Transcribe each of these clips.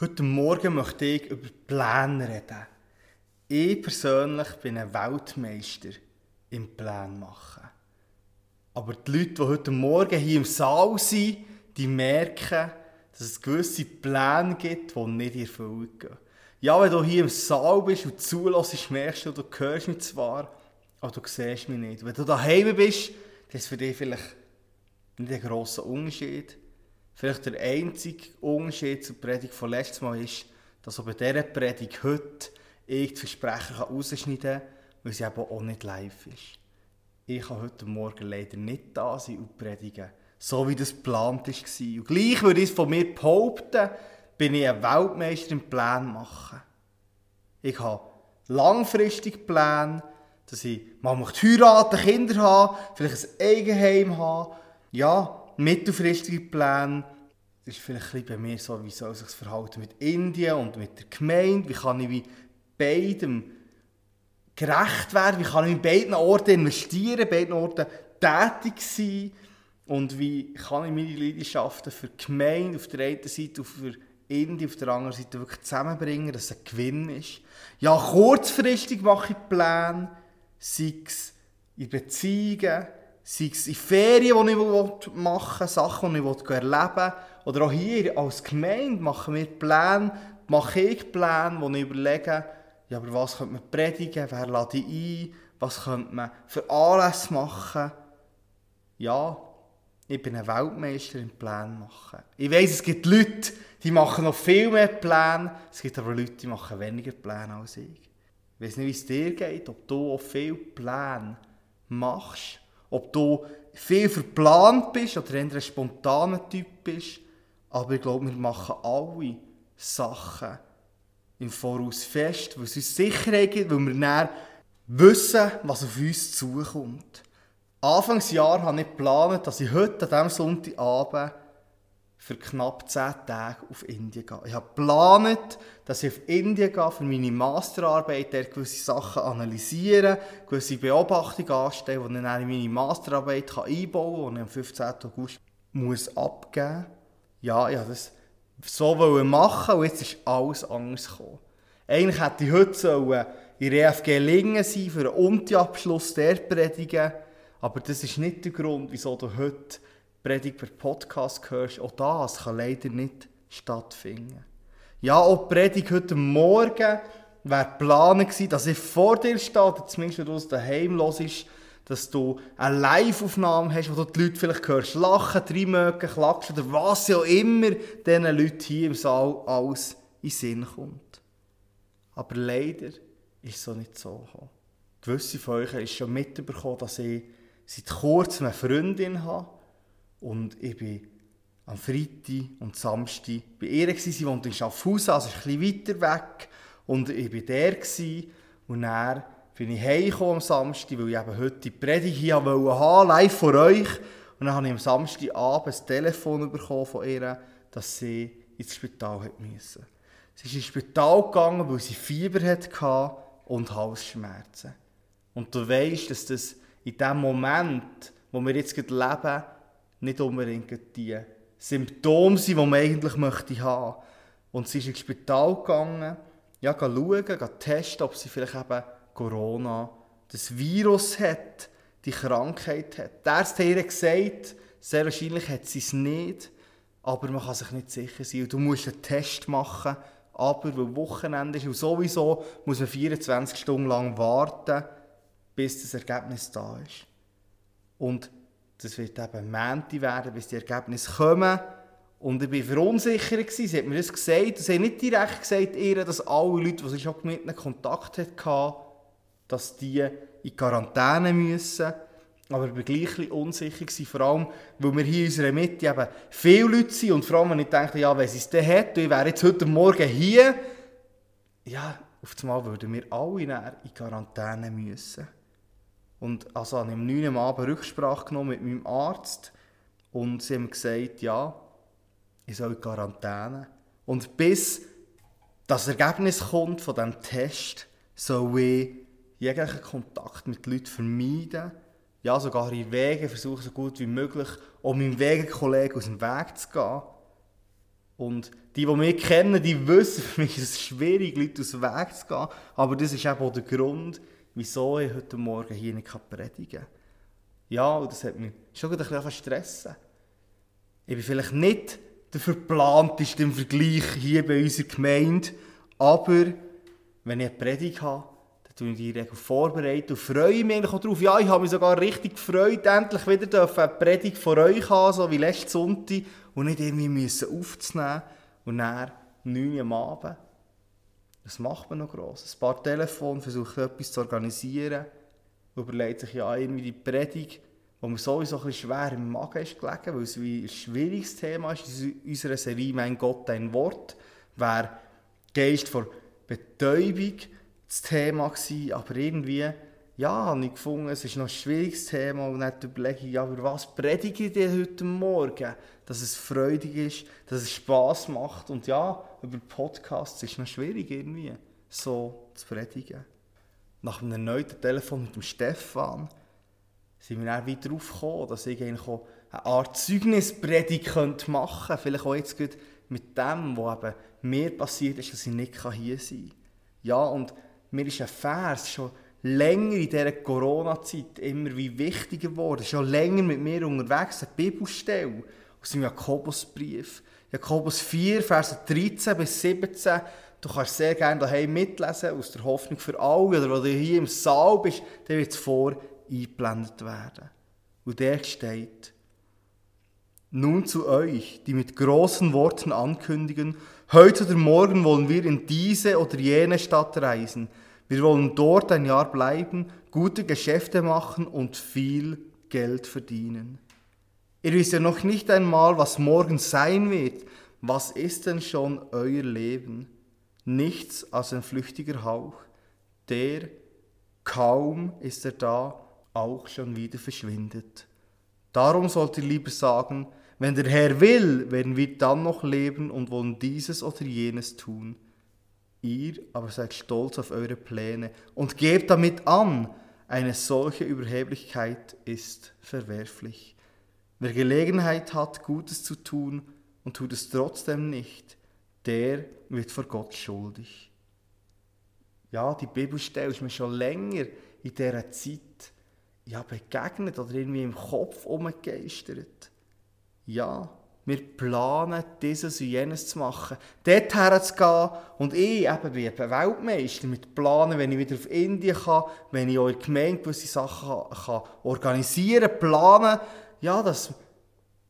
Heute Morgen möchte ich über Pläne reden. Ich persönlich bin ein Weltmeister im Plan machen. Aber die Leute, die heute Morgen hier im Saal sind, die merken, dass es gewisse Pläne gibt, die nicht in Erfüllung gehen. Ja, wenn du hier im Saal bist und zulässt, merkst du, du hörst mich zwar, aber du siehst mich nicht. Wenn du daheim bist, dann ist für dich vielleicht nicht ein grosser Unterschied. Vielleicht der einzige Unterschied zur Predigt von letztes Mal ist, dass auch bei dieser Predigt heute ich die Versprechen rausschneiden kann, weil sie eben auch nicht live ist. Ich kann heute Morgen leider nicht da sein und predigen, so wie das geplant war. Und gleich würde ich es von mir behaupten, bin ich ein Weltmeister im Plan machen. Ich habe langfristig Pläne, dass ich mal heiraten, Kinder haben, vielleicht ein Eigenheim haben. Ja, mittelfristige Pläne. Ist vielleicht ein bei mir so, wie soll sich das verhalten mit Indien und mit der Gemeinde. Wie kann ich beidem gerecht werden? Wie kann ich in beiden Orten investieren, beiden Orten tätig sein? Und wie kann ich meine Leidenschaften für die Gemeinde auf der einen Seite und für Indien auf der anderen Seite wirklich zusammenbringen, dass es ein Gewinn ist? Ja, kurzfristig mache ich Pläne, sei es in Beziehungen, sei es in Ferien, die ich machen will, Sachen, die ich erleben will. Oder auch hier als Gemeinde machen wir Pläne, mache ich Pläne, wo ich überlege, ja, aber was könnte man predigen, wer lade ich ein, was könnte man für Anlässe machen. Ja, ich bin ein Weltmeister im Pläne machen. Ich weiss, es gibt Leute, die machen noch viel mehr Pläne, es gibt aber Leute, die machen weniger Pläne als ich. Ich weiß nicht, wie es dir geht, ob du auch viele Pläne machst, ob du viel verplant bist oder eher ein spontaner Typ bist, aber ich glaube, wir machen alle Sachen im Voraus fest, weil es uns Sicherheit gibt, weil wir dann wissen, was auf uns zukommt. Anfangsjahr habe ich geplant, dass ich heute an diesem Sonntagabend für knapp 10 Tage auf Indien gehe. Ich habe geplant, dass ich auf Indien gehe für meine Masterarbeit, der gewisse Sachen analysieren, gewisse Beobachtungen anstellen, die ich dann in meine Masterarbeit einbauen kann, ich am 15. August muss abgeben muss. Ja, ich wollte das so machen und jetzt ist alles anders gekommen. Eigentlich hätte ich heute sollen in der EFG Lingen sein für einen Unti-Abschluss der predigen, aber das ist nicht der Grund, wieso du heute Predigt per Podcast hörst. Auch das kann leider nicht stattfinden. Ja, auch die Predigt heute Morgen wäre geplant gewesen, dass ich vor dir stehe, zumindest wenn du aus daheim hörst, dass du eine Live-Aufnahme hast, wo du die Leute vielleicht hörst, lachen, reinmögen, klatschen oder was auch immer diesen Leuten hier im Saal alles in Sinn kommt. Aber leider ist es so nicht so gekommen. Gewisse von euch haben schon mitbekommen, dass ich seit kurzem eine Freundin habe und ich bin am Freitag und Samstag bei ihr. Gewesen. Sie wohnt in Schaffhausen, also ein bisschen weiter weg. Und ich war der. Und dann bin ich heimgekommen am Samstag, weil ich eben heute die Predigt hier haben live vor euch. Und dann habe ich am Samstagabend ein Telefon bekommen von ihr, dass sie ins Spital müssen. Sie ist ins Spital gegangen, weil sie Fieber hatte und Halsschmerzen. Und du weißt, dass das in dem Moment, wo wir jetzt leben, nicht unbedingt die Symptome sind, die man eigentlich möchte haben. Und sie ist ins Spital gegangen, ja, schauen, testen, ob sie vielleicht eben Corona, das Virus hat, die Krankheit hat. Der hat ihr gesagt, sehr wahrscheinlich hat sie es nicht, aber man kann sich nicht sicher sein. Und du musst einen Test machen, aber weil Wochenende ist und sowieso muss man 24 Stunden lang warten, bis das Ergebnis da ist. Und das wird eben Mänti werden, bis die Ergebnisse kommen. Und ich war verunsichert. Sie hat mir das gesagt. Sie hat nicht direkt gesagt, dass alle Leute, die sie schon mit ihnen Kontakt hatten, dass die in Quarantäne müssen. Aber ich war gleich unsicher, gewesen, vor allem, weil wir hier in unserer Mitte eben viele Leute sind und vor allem, wenn ich dachte, ja, wenn sie es dann hat, ich wäre jetzt heute Morgen hier, ja, auf einmal würden wir alle in Quarantäne müssen. Und also habe ich am 9. Abend Rücksprache genommen mit meinem Arzt und sie haben gesagt, ja, ich soll in Quarantäne. Und bis das Ergebnis kommt von diesem Test, soll ich jeglichen Kontakt mit Leuten vermeiden. Ja, sogar in Wege versuchen, so gut wie möglich, um meinem Wegekollegen aus dem Weg zu gehen. Und die, die mich kennen, die wissen, für mich ist es schwierig, Leute aus dem Weg zu gehen. Aber das ist eben auch der Grund, wieso ich heute Morgen hier nicht predigen kann. Ja, und das hat mich schon ein bisschen stressen. Ich bin vielleicht nicht der verplanteste im Vergleich hier bei unserer Gemeinde, aber wenn ich eine Predigt habe, tue die Regel vorbereiten und freue mich eigentlich auch darauf. Ja, ich habe mich sogar richtig gefreut, endlich wieder eine Predigt von euch haben, so wie letzten Sonntag, und nicht irgendwie müssen aufzunehmen und dann 9 Uhr am Abend. Das macht man noch gross. Ein paar Telefone, versucht etwas zu organisieren, überlegt sich ja irgendwie die Predigt, wo mir sowieso ein schwer im Magen ist gelegen, weil es wie ein schwieriges Thema ist in unserer Serie «Mein Gott, dein Wort», wäre Geist vor Betäubung das Thema gewesen, aber irgendwie, ja, habe ich gefunden, es ist noch ein schwieriges Thema und dann überlege ich, ja, über was predige ich denn heute Morgen? Dass es freudig ist, dass es Spass macht und ja, über Podcasts ist es noch schwierig irgendwie, so zu predigen. Nach einem erneuten Telefon mit dem Stefan sind wir dann wieder gekommen, dass ich eigentlich auch eine Art Zeugnispredigt machen könnte. Vielleicht auch jetzt mit dem, was eben mir passiert ist, dass ich nicht hier sein kann. Ja, und mir ist ein Vers schon länger in dieser Corona-Zeit immer wie wichtiger geworden. Schon länger mit mir unterwegs, eine Bibelstelle aus dem Jakobusbrief. Jakobus 4, Verse 13 bis 17. Du kannst sehr gerne daheim mitlesen, aus der Hoffnung für alle. Oder wenn du hier im Saal bist, dann wird es vor eingeblendet werden. Und der steht, nun zu euch, die mit großen Worten ankündigen, heute oder morgen wollen wir in diese oder jene Stadt reisen. Wir wollen dort ein Jahr bleiben, gute Geschäfte machen und viel Geld verdienen. Ihr wisst ja noch nicht einmal, was morgen sein wird. Was ist denn schon euer Leben? Nichts als ein flüchtiger Hauch, der, kaum ist er da, auch schon wieder verschwindet. Darum sollt ihr lieber sagen, wenn der Herr will, werden wir dann noch leben und wollen dieses oder jenes tun. Ihr aber seid stolz auf eure Pläne und gebt damit an, eine solche Überheblichkeit ist verwerflich. Wer Gelegenheit hat, Gutes zu tun und tut es trotzdem nicht, der wird vor Gott schuldig. Ja, die Bibelstelle ist mir schon länger in dieser Zeit ja, begegnet oder irgendwie im Kopf umgegeistert. Ja, wir planen, dieses und jenes zu machen. Dort herzugehen und ich eben wie ein Weltmeister mit Planen, wenn ich wieder auf Indien kann, wenn ich der Gemeinde gewisse Sachen kann organisieren kann, planen, ja, dass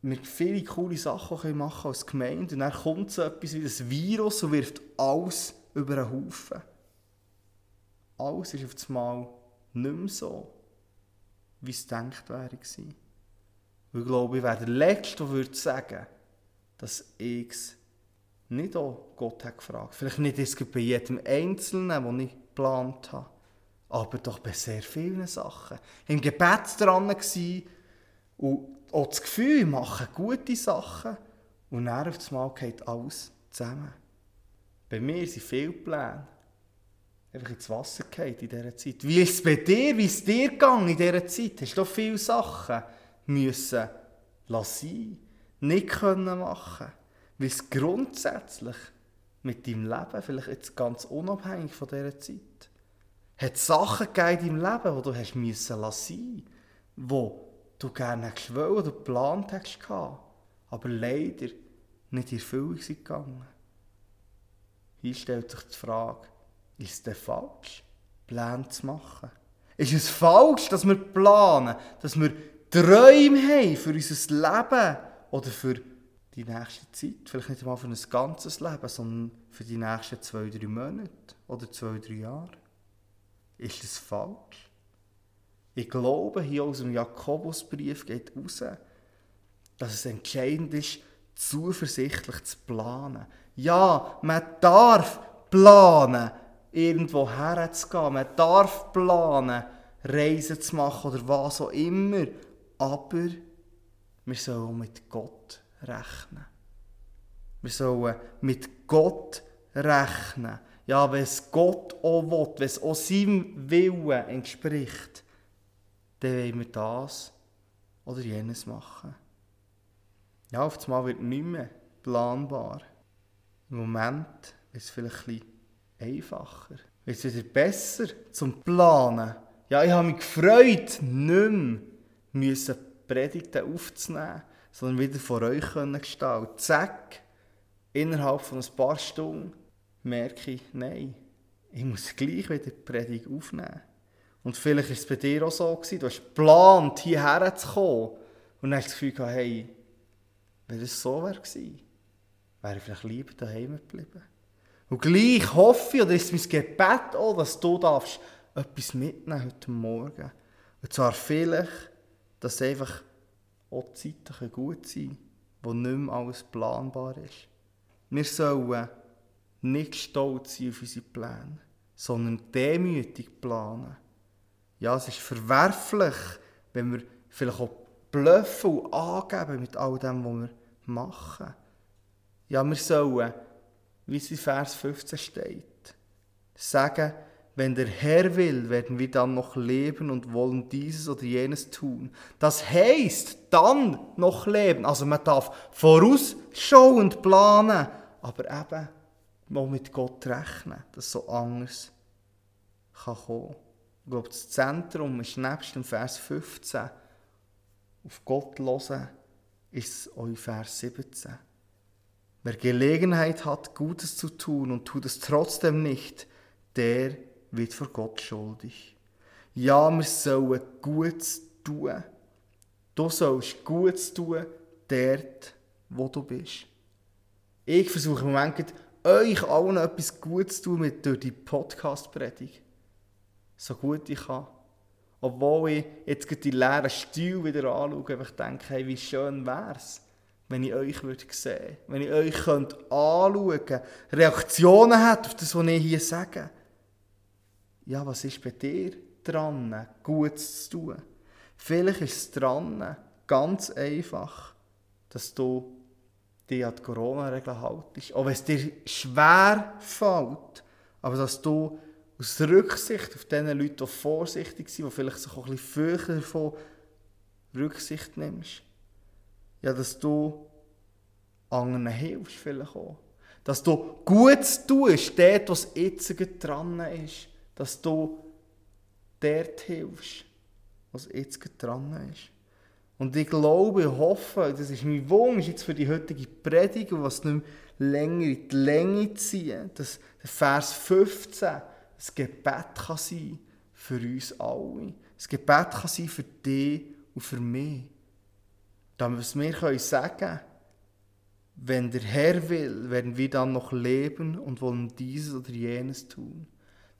wir viele coole Sachen machen als Gemeinde und dann kommt so etwas wie das Virus und wirft alles über einen Haufen. Alles ist auf einmal nicht mehr so wie es gedacht wäre. Ich glaube, ich wäre der Letzte, der würde sagen, dass ich es nicht auch Gott hat gefragt. Vielleicht nicht bei jedem Einzelnen, den ich geplant habe, aber doch bei sehr vielen Sachen. Im Gebet dran war und auch das Gefühl, ich mache gute Sachen und dann auf einmal geht alles zusammen. Bei mir sind viele Pläne einfach ins Wasser gefallen in dieser Zeit. Wie ist es bei dir? Wie ist es dir gegangen in dieser Zeit? Hast du viele Sachen müssen lassen, nicht können machen, weil es grundsätzlich mit deinem Leben, vielleicht jetzt ganz unabhängig von dieser Zeit, hat Sachen gegeben in deinem Leben, die du hast müssen lassen, wo du gerne hättest wollen oder geplant hättest aber leider nicht in Erfüllung sind gegangen. Hier stellt sich die Frage, ist es denn falsch, Pläne zu machen? Ist es falsch, dass wir planen, dass wir Träume haben für unser Leben oder für die nächste Zeit? Vielleicht nicht einmal für ein ganzes Leben, sondern für die nächsten zwei, drei Monate oder zwei, drei Jahre. Ist das falsch? Ich glaube, hier aus dem Jakobusbrief geht heraus, dass es entscheidend ist, zuversichtlich zu planen. Ja, man darf planen, irgendwo herzugehen. Man darf planen, Reisen zu machen oder was auch immer. Aber wir sollen mit Gott rechnen. Wir sollen mit Gott rechnen. Ja, wenn es Gott auch will, wenn es auch seinem Willen entspricht, dann wollen wir das oder jenes machen. Ja, auf einmal wird nicht mehr planbar. Im Moment ist es vielleicht ein einfacher. Ist es wieder besser zum Planen? Ja, ich habe mich gefreut, nicht mehr Predigten aufzunehmen, sondern wieder vor euch gestalten. Zack, innerhalb von ein paar Stunden merke ich, nein, ich muss gleich wieder die Predigt aufnehmen. Und vielleicht war es bei dir auch so, gewesen, du hast geplant, hierher zu kommen. Und dann hast das Gefühl gehabt, hey, wenn es so wäre gewesen, wäre ich vielleicht lieber daheim geblieben. Und gleich hoffe ich, oder ist mein Gebet auch, dass du darfst etwas mitnehmen heute Morgen. Und zwar vielleicht, dass einfach auch die Zeiten gut sein können, wo nicht mehr alles planbar ist. Wir sollen nicht stolz sein auf unsere Pläne, sondern demütig planen. Ja, es ist verwerflich, wenn wir vielleicht auch bluffen angeben mit all dem, was wir machen. Ja, wir sollen, wie es in Vers 15 steht, sagen, wenn der Herr will, werden wir dann noch leben und wollen dieses oder jenes tun. Das heißt, dann noch leben. Also man darf vorausschauend planen, aber eben mal mit Gott rechnen, dass so anders kann kommen. Ich glaube, das Zentrum ist nebst dem Vers 15 auf Gott hören, ist auch Vers 17. Wer Gelegenheit hat, Gutes zu tun und tut es trotzdem nicht, der wird vor Gott schuldig. Ja, wir sollen Gutes tun. Du sollst Gutes tun, dort, wo du bist. Ich versuche im Moment euch allen etwas Gutes zu tun mit durch die Podcast-Predigt. So gut ich kann. Obwohl ich jetzt die leeren Stühle wieder anschaue, ich denke, hey, wie schön wäre es, wenn ich euch würde sehen Wenn ich euch könnte anschauen könnte, Reaktionen hat auf das, was ich hier sage. Ja, was ist bei dir dran, Gutes zu tun? Vielleicht ist es dran, ganz einfach, dass du dich an die Corona-Regeln haltest. Auch wenn es dir schwer fällt, aber dass du aus Rücksicht auf diese Leute, die vorsichtig sind, die vielleicht sich auch ein bisschen fürchten davon, Rücksicht nimmst. Ja, dass du anderen hilfst vielleicht auch. Dass du Gutes tust, dort, was jetzt dran ist. Dass du dort hilfst, was jetzt dran ist. Und ich glaube, ich hoffe, das ist mein Wunsch jetzt für die heutige Predigt, was nicht mehr länger in die Länge ziehen, dass der Vers 15 ein Gebet kann sein für uns alle. Ein Gebet kann sein für dich und für mich. Damit wir können sagen wenn der Herr will, werden wir dann noch leben und wollen dieses oder jenes tun.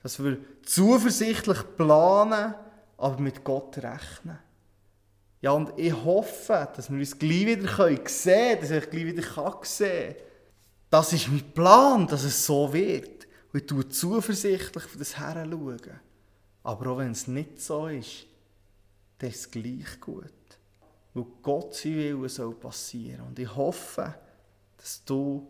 Dass wir zuversichtlich planen, aber mit Gott rechnen. Ja, und ich hoffe, dass wir uns gleich wieder sehen können, dass ich gleich wieder sehen kann. Das ist mein Plan, dass es so wird. Und ich tue zuversichtlich auf das schauen. Aber auch wenn es nicht so ist, dann ist es gleich gut. Weil Gott sein Wille soll passieren. Und ich hoffe, dass du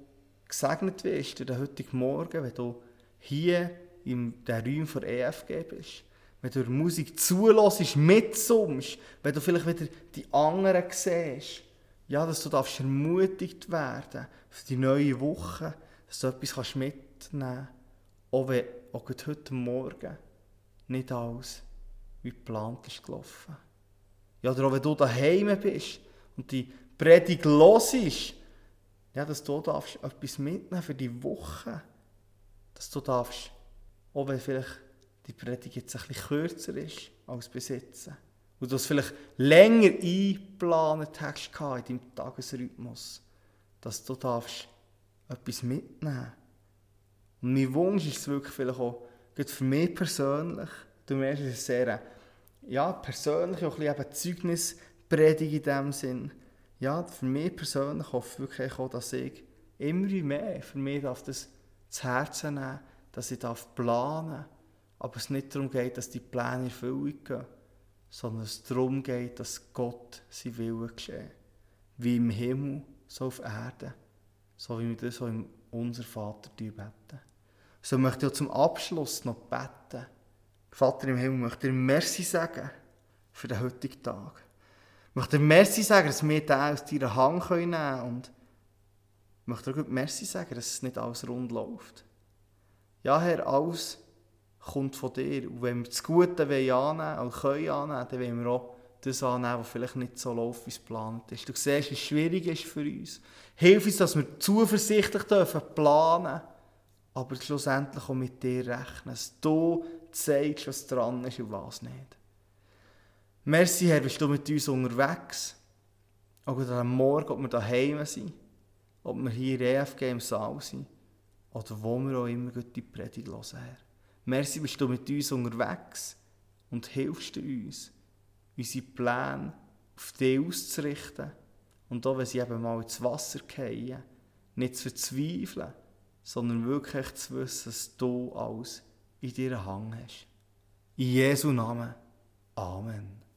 gesegnet wirst in den heutigen Morgen, wenn du hier in den Räumen der EFG bist. Wenn du Musik zulässt, mitsummst, wenn du vielleicht wieder die anderen siehst, ja, dass du darfst ermutigt werden für die neue Woche, dass du etwas kannst mitnehmen kannst, auch wenn auch heute Morgen nicht alles wie geplant ist gelaufen. Ja, oder auch wenn du daheim bist und die Predigt los ist, ja, dass du darfst etwas mitnehmen für die Woche, dass du darfst, auch wenn vielleicht die Predigt jetzt ein bisschen kürzer ist als jetzt. Und du es vielleicht länger eingeplant hast in deinem Tagesrhythmus, dass du darfst etwas mitnehmen Und mein Wunsch ist es wirklich vielleicht auch, für mich persönlich, du merkst, es sehr ja, persönlich, auch ein bisschen Zeugnispredigt in dem Sinn. Ja, für mich persönlich hoffe ich wirklich auch, dass ich immer mehr für mich darf das zu Herzen nehmen dass ich planen darf aber es nicht darum geht, dass die Pläne in Erfüllung gehen, sondern es darum geht, dass Gott sein Wille geschehen. Wie im Himmel, so auf Erden. So wie wir das so in unser Vater beten. So möchte ich zum Abschluss noch beten. Vater im Himmel, möchte dir Merci sagen für den heutigen Tag. Ich möchte dir Merci sagen, dass wir den aus deiner Hand nehmen können und möchte dir Merci sagen, dass es nicht alles rund läuft. Ja, Herr, alles kommt von dir. Und wenn wir das Gute annehmen und können annehmen, dann wollen wir auch das annehmen, was vielleicht nicht so läuft, wie es geplant ist. Du siehst, wie schwierig ist für uns. Hilf uns, dass wir zuversichtlich dürfen planen aber schlussendlich auch mit dir rechnen, dass du zeigst, was dran ist und was nicht. Merci, Herr, bist du mit uns unterwegs. Auch am Morgen, ob wir daheim sind, ob wir hier in EFG im Saal sind oder wo wir auch immer die Predigt hören, Herr. Merci, bist du mit uns unterwegs und hilfst uns, unsere Pläne auf dich auszurichten und auch wenn sie eben mal ins Wasser fallen, nicht zu verzweifeln, sondern wirklich zu wissen, dass du alles in dir Hang hast. In Jesu Namen. Amen.